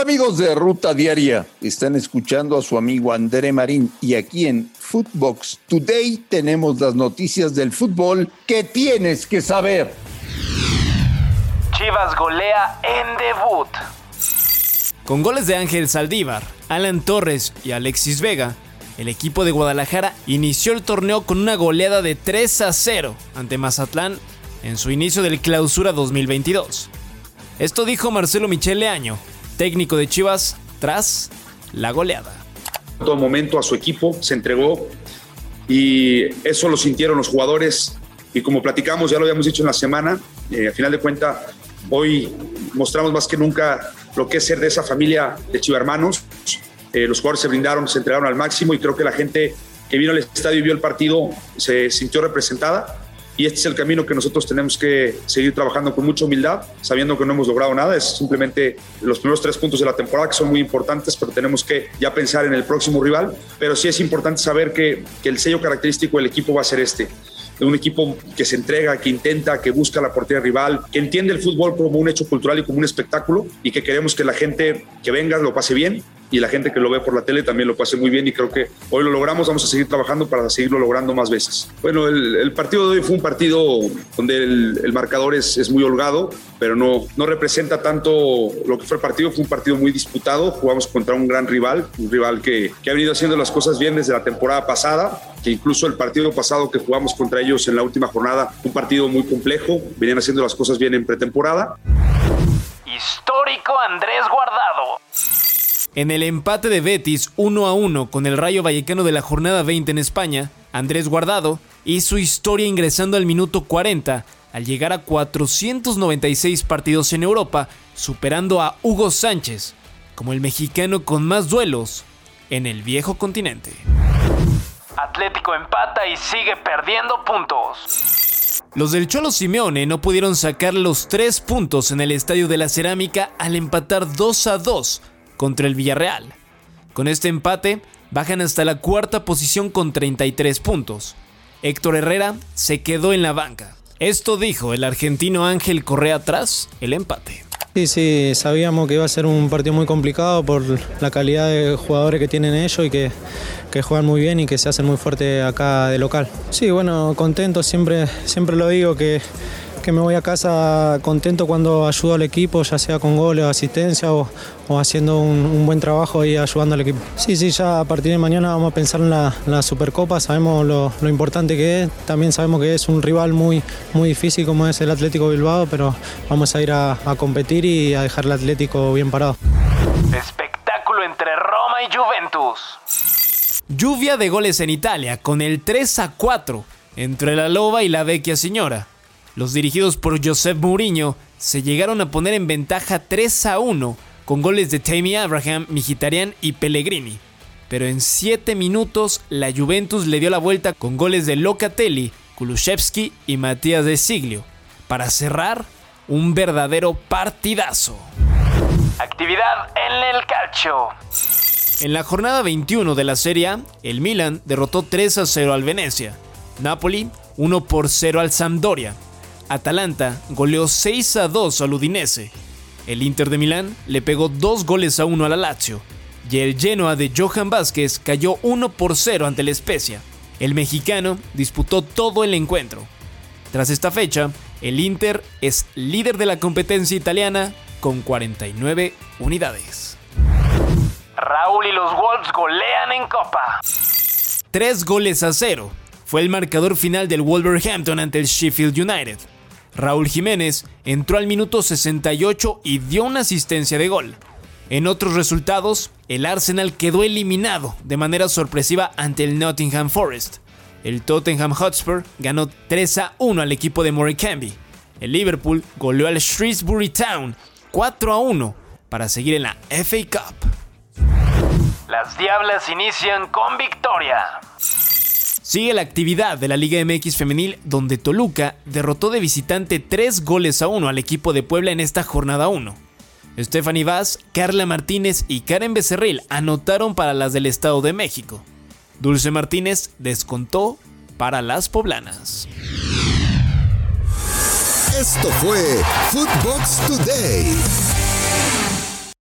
Hola amigos de Ruta Diaria, están escuchando a su amigo André Marín y aquí en Footbox Today tenemos las noticias del fútbol que tienes que saber. Chivas golea en debut. Con goles de Ángel Saldívar, Alan Torres y Alexis Vega, el equipo de Guadalajara inició el torneo con una goleada de 3 a 0 ante Mazatlán en su inicio del Clausura 2022. Esto dijo Marcelo Michele Año, técnico de Chivas, tras la goleada. En todo momento a su equipo se entregó y eso lo sintieron los jugadores y como platicamos, ya lo habíamos dicho en la semana, eh, a final de cuentas, hoy mostramos más que nunca lo que es ser de esa familia de chivarmanos. Eh, los jugadores se brindaron, se entregaron al máximo y creo que la gente que vino al estadio y vio el partido se sintió representada y este es el camino que nosotros tenemos que seguir trabajando con mucha humildad, sabiendo que no hemos logrado nada, es simplemente los primeros tres puntos de la temporada que son muy importantes, pero tenemos que ya pensar en el próximo rival, pero sí es importante saber que, que el sello característico del equipo va a ser este, un equipo que se entrega, que intenta, que busca la portería rival, que entiende el fútbol como un hecho cultural y como un espectáculo y que queremos que la gente que venga lo pase bien y la gente que lo ve por la tele también lo pase muy bien y creo que hoy lo logramos, vamos a seguir trabajando para seguirlo logrando más veces. Bueno, el, partido de hoy fue un partido donde el, marcador es, es, muy holgado, pero no, no representa tanto lo que fue el partido, fue un partido muy disputado, jugamos contra un gran rival, un rival que, que ha venido haciendo las cosas bien desde la temporada pasada, que incluso el partido pasado que jugamos contra ellos en la última jornada, un partido muy complejo, venían haciendo las cosas bien en pretemporada. Histórico Andrés Guardado. En el empate de Betis 1 a 1 con el Rayo Vallecano de la jornada 20 en España, Andrés Guardado hizo historia ingresando al minuto 40 al llegar a 496 partidos en Europa, superando a Hugo Sánchez como el mexicano con más duelos en el viejo continente. Atlético empata y sigue perdiendo puntos. Los del Cholo Simeone no pudieron sacar los tres puntos en el Estadio de la Cerámica al empatar 2 a 2 contra el Villarreal. Con este empate, bajan hasta la cuarta posición con 33 puntos. Héctor Herrera se quedó en la banca. Esto dijo el argentino Ángel Correa tras el empate. Sí, sí, sabíamos que iba a ser un partido muy complicado por la calidad de jugadores que tienen ellos y que, que juegan muy bien y que se hacen muy fuerte acá de local. Sí, bueno, contento, siempre, siempre lo digo que que me voy a casa contento cuando ayudo al equipo, ya sea con goles o asistencia o, haciendo un, buen trabajo y ayudando al equipo. Sí, sí, ya a partir de mañana vamos a pensar en la, Supercopa, sabemos lo, importante que es, también sabemos que es un rival muy, muy difícil como es el Atlético Bilbao, pero vamos a ir a, a competir y a dejar el Atlético bien parado. Espectáculo entre Roma y Juventus. Lluvia de goles en Italia con el 3 a 4 entre la Loba y la Vecchia Señora. Los dirigidos por Josep Mourinho se llegaron a poner en ventaja 3 a 1 con goles de Tammy Abraham, Mkhitaryan y Pellegrini. Pero en 7 minutos la Juventus le dio la vuelta con goles de Locatelli, Kulusevski y Matías de Siglio, para cerrar un verdadero partidazo. Actividad en el calcio. En la jornada 21 de la Serie el Milan derrotó 3 a 0 al Venecia. Napoli 1 por 0 al Sampdoria Atalanta goleó 6 a 2 al Udinese. El Inter de Milán le pegó 2 goles a 1 a la Lazio. Y el Genoa de Johan Vázquez cayó 1 por 0 ante la Spezia. El mexicano disputó todo el encuentro. Tras esta fecha, el Inter es líder de la competencia italiana con 49 unidades. Raúl y los Wolves golean en Copa. 3 goles a 0 fue el marcador final del Wolverhampton ante el Sheffield United. Raúl Jiménez entró al minuto 68 y dio una asistencia de gol. En otros resultados, el Arsenal quedó eliminado de manera sorpresiva ante el Nottingham Forest. El Tottenham Hotspur ganó 3 a 1 al equipo de Morecambe. El Liverpool goleó al Shrewsbury Town 4 a 1 para seguir en la FA Cup. Las Diablas inician con victoria. Sigue la actividad de la Liga MX femenil donde Toluca derrotó de visitante 3 goles a 1 al equipo de Puebla en esta jornada 1. Stephanie Vaz, Carla Martínez y Karen Becerril anotaron para las del Estado de México. Dulce Martínez descontó para las poblanas. Esto fue Footbox Today.